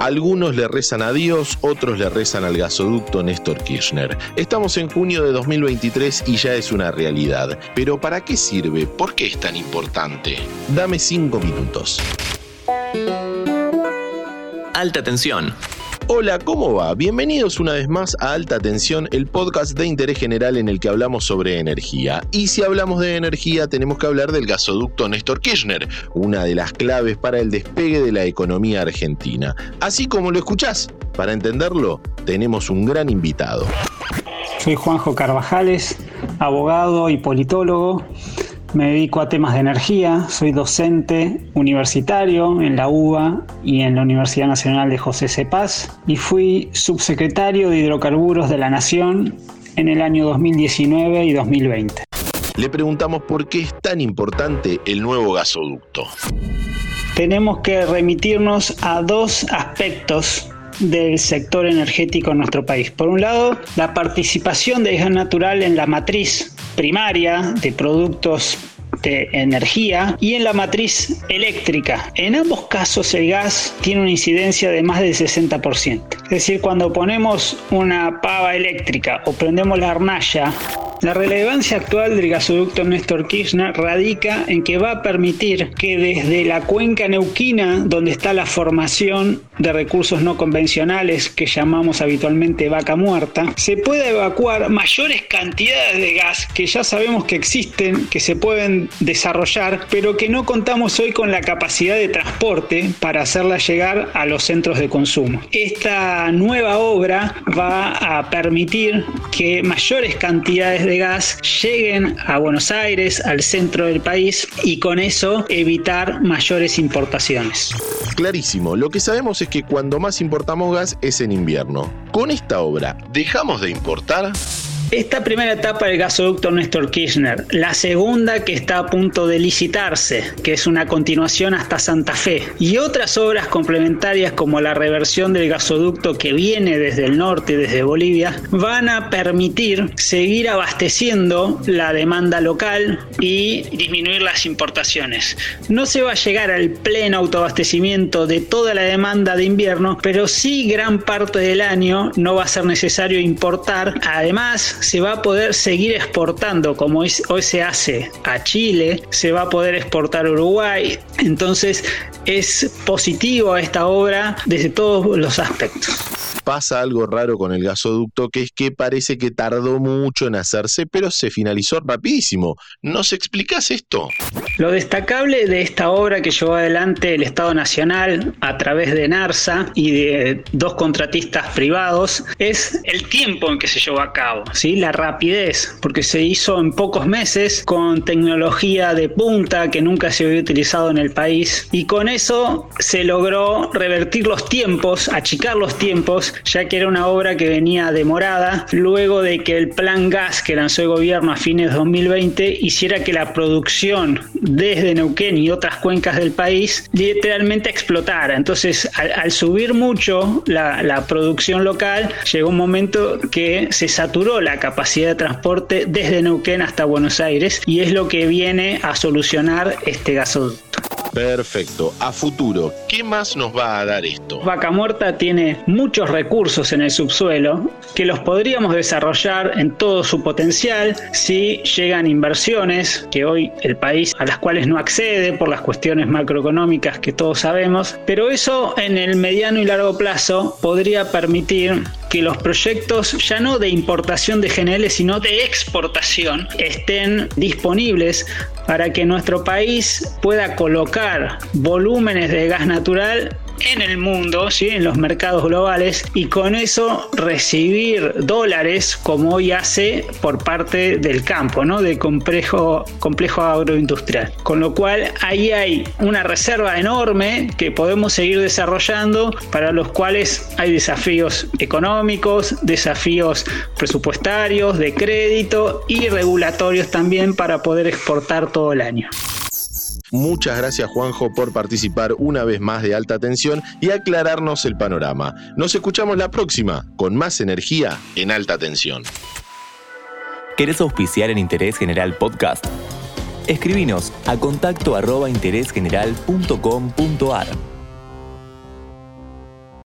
Algunos le rezan a Dios, otros le rezan al gasoducto Néstor Kirchner. Estamos en junio de 2023 y ya es una realidad. Pero ¿para qué sirve? ¿Por qué es tan importante? Dame cinco minutos. Alta tensión. Hola, ¿cómo va? Bienvenidos una vez más a Alta Tensión, el podcast de interés general en el que hablamos sobre energía. Y si hablamos de energía, tenemos que hablar del gasoducto Néstor Kirchner, una de las claves para el despegue de la economía argentina. Así como lo escuchás, para entenderlo, tenemos un gran invitado. Soy Juanjo Carvajales, abogado y politólogo. Me dedico a temas de energía, soy docente universitario en la UBA y en la Universidad Nacional de José Cepaz y fui subsecretario de Hidrocarburos de la Nación en el año 2019 y 2020. Le preguntamos por qué es tan importante el nuevo gasoducto. Tenemos que remitirnos a dos aspectos del sector energético en nuestro país. Por un lado, la participación de gas natural en la matriz primaria de productos de energía y en la matriz eléctrica. En ambos casos el gas tiene una incidencia de más del 60%. Es decir, cuando ponemos una pava eléctrica o prendemos la hornalla, la relevancia actual del gasoducto Néstor Kirchner radica en que va a permitir que desde la cuenca neuquina, donde está la formación de recursos no convencionales que llamamos habitualmente vaca muerta, se pueda evacuar mayores cantidades de gas que ya sabemos que existen, que se pueden desarrollar, pero que no contamos hoy con la capacidad de transporte para hacerla llegar a los centros de consumo. Esta nueva obra va a permitir que mayores cantidades de gas lleguen a Buenos Aires, al centro del país, y con eso evitar mayores importaciones. Clarísimo, lo que sabemos es que cuando más importamos gas es en invierno. Con esta obra, ¿dejamos de importar? Esta primera etapa del gasoducto Néstor Kirchner, la segunda que está a punto de licitarse, que es una continuación hasta Santa Fe, y otras obras complementarias como la reversión del gasoducto que viene desde el norte, desde Bolivia, van a permitir seguir abasteciendo la demanda local y disminuir las importaciones. No se va a llegar al pleno autoabastecimiento de toda la demanda de invierno, pero sí gran parte del año no va a ser necesario importar. Además, se va a poder seguir exportando como hoy se hace a Chile, se va a poder exportar a Uruguay. Entonces es positivo esta obra desde todos los aspectos pasa algo raro con el gasoducto, que es que parece que tardó mucho en hacerse, pero se finalizó rapidísimo. ¿Nos explicas esto? Lo destacable de esta obra que llevó adelante el Estado Nacional a través de NARSA y de dos contratistas privados es el tiempo en que se llevó a cabo, ¿sí? la rapidez, porque se hizo en pocos meses con tecnología de punta que nunca se había utilizado en el país y con eso se logró revertir los tiempos, achicar los tiempos ya que era una obra que venía demorada luego de que el plan gas que lanzó el gobierno a fines de 2020 hiciera que la producción desde Neuquén y otras cuencas del país literalmente explotara. Entonces, al, subir mucho la, la producción local, llegó un momento que se saturó la capacidad de transporte desde Neuquén hasta Buenos Aires y es lo que viene a solucionar este gasoducto. Perfecto. A futuro, ¿qué más nos va a dar esto? Vaca Muerta tiene muchos recursos en el subsuelo que los podríamos desarrollar en todo su potencial si llegan inversiones que hoy el país a las cuales no accede por las cuestiones macroeconómicas que todos sabemos, pero eso en el mediano y largo plazo podría permitir que los proyectos ya no de importación de GNL, sino de exportación, estén disponibles para que nuestro país pueda colocar volúmenes de gas natural en el mundo, ¿sí? en los mercados globales, y con eso recibir dólares como hoy hace por parte del campo, ¿no? del complejo, complejo agroindustrial. Con lo cual ahí hay una reserva enorme que podemos seguir desarrollando para los cuales hay desafíos económicos, desafíos presupuestarios, de crédito y regulatorios también para poder exportar todo el año. Muchas gracias Juanjo por participar una vez más de alta tensión y aclararnos el panorama. Nos escuchamos la próxima con más energía en alta tensión. ¿Querés auspiciar en Interés General Podcast? Escribinos a contacto arroba interésgeneral.com.ar.